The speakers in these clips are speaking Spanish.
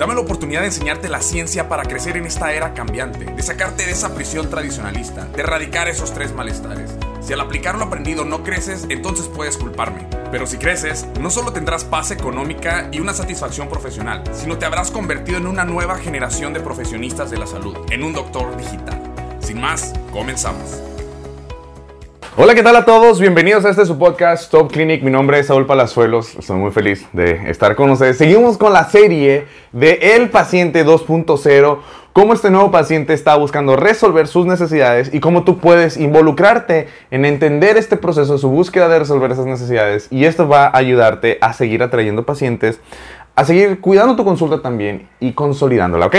Dame la oportunidad de enseñarte la ciencia para crecer en esta era cambiante, de sacarte de esa prisión tradicionalista, de erradicar esos tres malestares. Si al aplicar lo aprendido no creces, entonces puedes culparme. Pero si creces, no solo tendrás paz económica y una satisfacción profesional, sino te habrás convertido en una nueva generación de profesionistas de la salud, en un doctor digital. Sin más, comenzamos. Hola, ¿qué tal a todos? Bienvenidos a este su podcast Top Clinic. Mi nombre es Saúl Palazuelos. Estoy muy feliz de estar con ustedes. Seguimos con la serie de El Paciente 2.0 cómo este nuevo paciente está buscando resolver sus necesidades y cómo tú puedes involucrarte en entender este proceso, su búsqueda de resolver esas necesidades. Y esto va a ayudarte a seguir atrayendo pacientes, a seguir cuidando tu consulta también y consolidándola, ¿ok?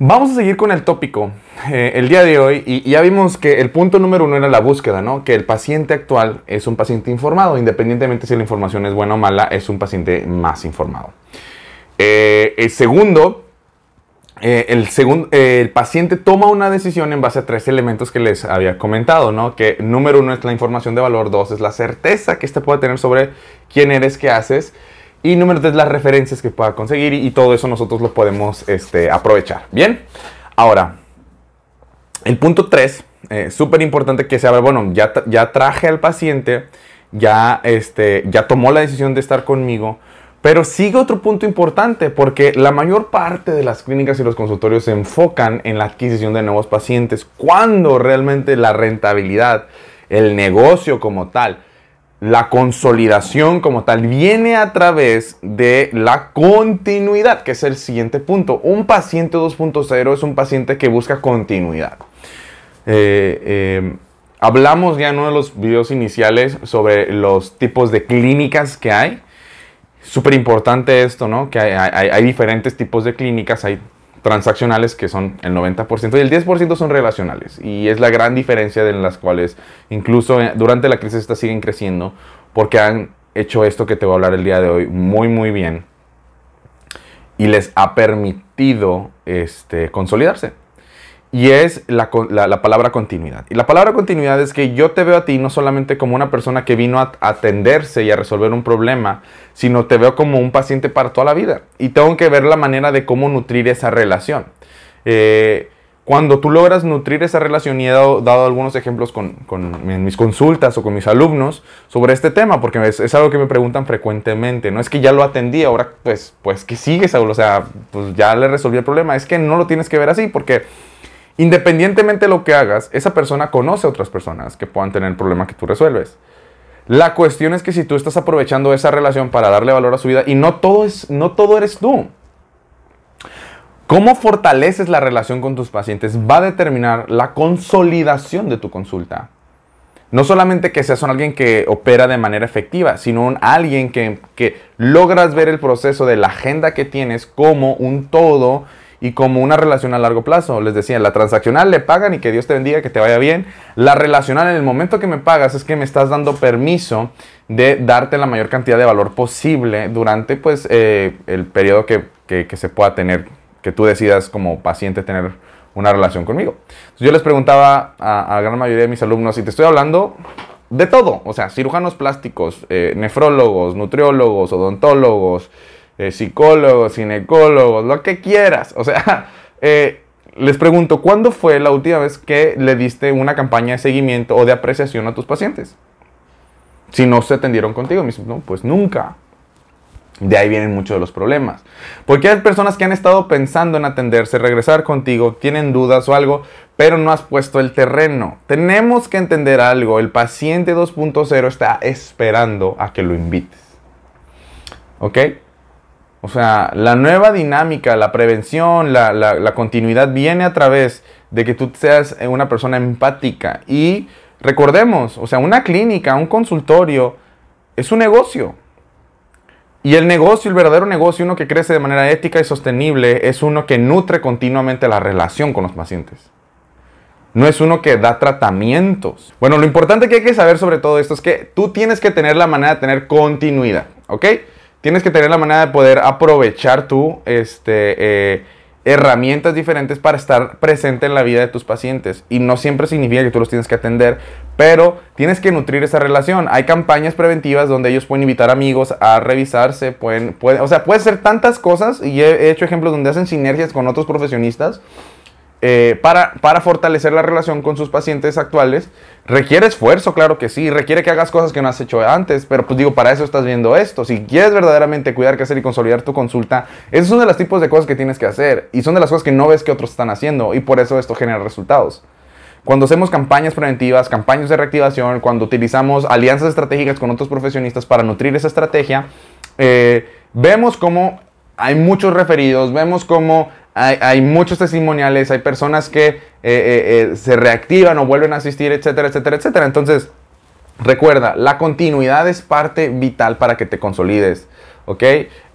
Vamos a seguir con el tópico eh, el día de hoy y, ya vimos que el punto número uno era la búsqueda, ¿no? Que el paciente actual es un paciente informado, independientemente si la información es buena o mala, es un paciente más informado. Eh, el segundo eh, el, el paciente toma una decisión en base a tres elementos que les había comentado, ¿no? Que número uno es la información de valor, dos es la certeza que éste puede tener sobre quién eres, qué haces, y número tres las referencias que pueda conseguir, y, todo eso nosotros lo podemos este, aprovechar. Bien, ahora, el punto tres, eh, súper importante que se abra, bueno, ya, ya traje al paciente, ya, este, ya tomó la decisión de estar conmigo, pero sigue otro punto importante porque la mayor parte de las clínicas y los consultorios se enfocan en la adquisición de nuevos pacientes cuando realmente la rentabilidad, el negocio como tal, la consolidación como tal viene a través de la continuidad, que es el siguiente punto. Un paciente 2.0 es un paciente que busca continuidad. Eh, eh, hablamos ya en uno de los videos iniciales sobre los tipos de clínicas que hay súper importante esto, ¿no? Que hay, diferentes tipos de clínicas, hay transaccionales que son el 90% y el 10% son relacionales. Y es la gran diferencia de las cuales incluso eh, durante la crisis estas siguen creciendo porque han hecho esto que te voy a hablar el día de hoy muy muy bien y les ha permitido este, consolidarse. Y es la, palabra continuidad. Y la palabra continuidad es que yo te veo a ti no solamente como una persona que vino a atenderse y a resolver un problema, sino te veo como un paciente para toda la vida. Y tengo que ver la manera de cómo nutrir esa relación. Eh, cuando tú logras nutrir esa relación, y he dado, algunos ejemplos con, en mis consultas o con mis alumnos sobre este tema, porque es, algo que me preguntan frecuentemente. No es que ya lo atendí, ahora pues, pues que sigues, O sea, pues ya le resolví el problema. Es que no lo tienes que ver así, porque Independientemente de lo que hagas, esa persona conoce a otras personas que puedan tener el problema que tú resuelves. La cuestión es que si tú estás aprovechando esa relación para darle valor a su vida y no todo, es, no todo eres tú. Cómo fortaleces la relación con tus pacientes va a determinar la consolidación de tu consulta. No solamente que seas un alguien que opera de manera efectiva, sino un alguien que, que logras ver el proceso de la agenda que tienes como un todo y como una relación a largo plazo. Les decía, la transaccional le pagan y que Dios te bendiga, que te vaya bien. La relacional en el momento que me pagas es que me estás dando permiso de darte la mayor cantidad de valor posible durante pues eh, el periodo que, se pueda tener, que tú decidas como paciente tener una relación conmigo. yo les preguntaba a, la gran mayoría de mis alumnos, y te estoy hablando de todo, o sea, cirujanos plásticos, eh, nefrólogos, nutriólogos, odontólogos, eh, psicólogos, ginecólogos, lo que quieras. O sea, eh, les pregunto, ¿cuándo fue la última vez que le diste una campaña de seguimiento o de apreciación a tus pacientes? Si no se atendieron contigo, no, pues nunca. De ahí vienen muchos de los problemas. Porque hay personas que han estado pensando en atenderse, regresar contigo, tienen dudas o algo, pero no has puesto el terreno. Tenemos que entender algo. El paciente 2.0 está esperando a que lo invites. ¿Ok? O sea, la nueva dinámica, la prevención, la, continuidad viene a través de que tú seas una persona empática. Y recordemos, o sea, una clínica, un consultorio, es un negocio. Y el negocio, el verdadero negocio, uno que crece de manera ética y sostenible, es uno que nutre continuamente la relación con los pacientes. No es uno que da tratamientos. Bueno, lo importante que hay que saber sobre todo esto es que tú tienes que tener la manera de tener continuidad, ¿ok? Tienes que tener la manera de poder aprovechar tú, este, eh, herramientas diferentes para estar presente en la vida de tus pacientes. Y no siempre significa que tú los tienes que atender, pero tienes que nutrir esa relación. Hay campañas preventivas donde ellos pueden invitar amigos a revisarse, pueden, o sea, puede ser tantas cosas y he hecho ejemplos donde hacen sinergias con otros profesionistas eh, para, para fortalecer la relación con sus pacientes actuales. Requiere esfuerzo, claro que sí, requiere que hagas cosas que no has hecho antes, pero pues digo, para eso estás viendo esto. Si quieres verdaderamente cuidar, qué hacer y consolidar tu consulta, esos son de los tipos de cosas que tienes que hacer y son de las cosas que no ves que otros están haciendo y por eso esto genera resultados. Cuando hacemos campañas preventivas, campañas de reactivación, cuando utilizamos alianzas estratégicas con otros profesionistas para nutrir esa estrategia, eh, vemos cómo hay muchos referidos, vemos cómo hay, muchos testimoniales, hay personas que eh, eh, eh, se reactivan o vuelven a asistir, etcétera, etcétera, etcétera. Entonces, recuerda, la continuidad es parte vital para que te consolides, ¿ok?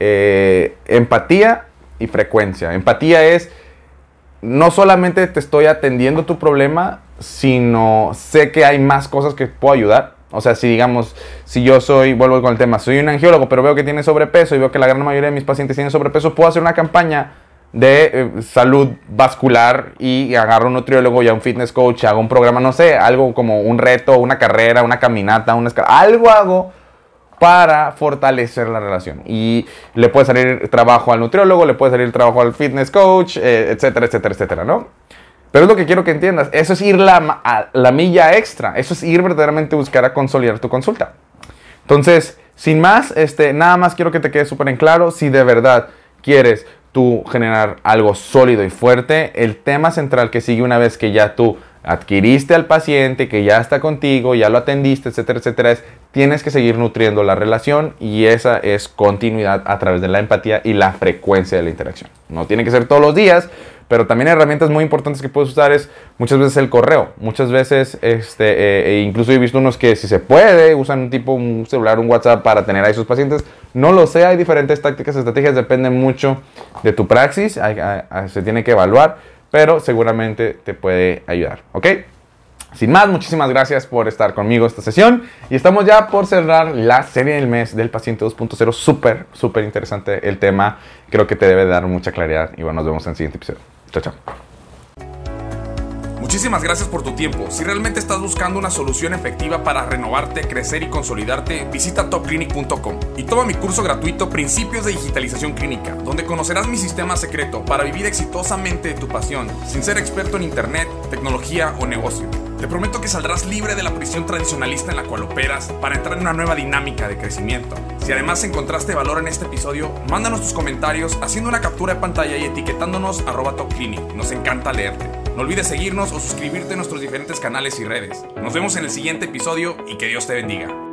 empatía y frecuencia. Empatía es, no solamente te estoy atendiendo tu problema, sino sé que hay más cosas que puedo ayudar. O sea, si digamos, si yo soy, vuelvo con el tema, soy un angiólogo, pero veo que tiene sobrepeso y veo que la gran mayoría de mis pacientes tienen sobrepeso, puedo hacer una campaña de eh, salud vascular y agarro un nutriólogo y a un fitness coach, hago un programa, no sé, algo como un reto, una carrera, una caminata, una escala, algo hago para fortalecer la relación. Y le puede salir trabajo al nutriólogo, le puede salir trabajo al fitness coach, eh, etcétera, etcétera, etcétera, ¿no? Pero es lo que quiero que entiendas, eso es ir la, a la milla extra, eso es ir verdaderamente a buscar a consolidar tu consulta. Entonces, sin más, este, nada más quiero que te quede súper en claro si de verdad quieres tú generar algo sólido y fuerte, el tema central que sigue una vez que ya tú adquiriste al paciente, que ya está contigo, ya lo atendiste, etcétera, etcétera, es tienes que seguir nutriendo la relación y esa es continuidad a través de la empatía y la frecuencia de la interacción. No tiene que ser todos los días, pero también herramientas muy importantes que puedes usar es muchas veces el correo. Muchas veces, este, eh, e incluso he visto unos que si se puede, usan un tipo, un celular, un WhatsApp para tener a sus pacientes. No lo sé, hay diferentes tácticas, estrategias, depende mucho de tu praxis, se tiene que evaluar, pero seguramente te puede ayudar, ¿ok? Sin más, muchísimas gracias por estar conmigo esta sesión y estamos ya por cerrar la serie del mes del paciente 2.0. Súper, súper interesante el tema. Creo que te debe dar mucha claridad y bueno, nos vemos en el siguiente episodio. Chao, chao. Muchísimas gracias por tu tiempo. Si realmente estás buscando una solución efectiva para renovarte, crecer y consolidarte, visita topclinic.com y toma mi curso gratuito Principios de Digitalización Clínica, donde conocerás mi sistema secreto para vivir exitosamente de tu pasión, sin ser experto en Internet, tecnología o negocio. Te prometo que saldrás libre de la prisión tradicionalista en la cual operas para entrar en una nueva dinámica de crecimiento. Si además encontraste valor en este episodio, mándanos tus comentarios haciendo una captura de pantalla y etiquetándonos arroba topclinic. Nos encanta leerte. No olvides seguirnos o suscribirte a nuestros diferentes canales y redes. Nos vemos en el siguiente episodio y que Dios te bendiga.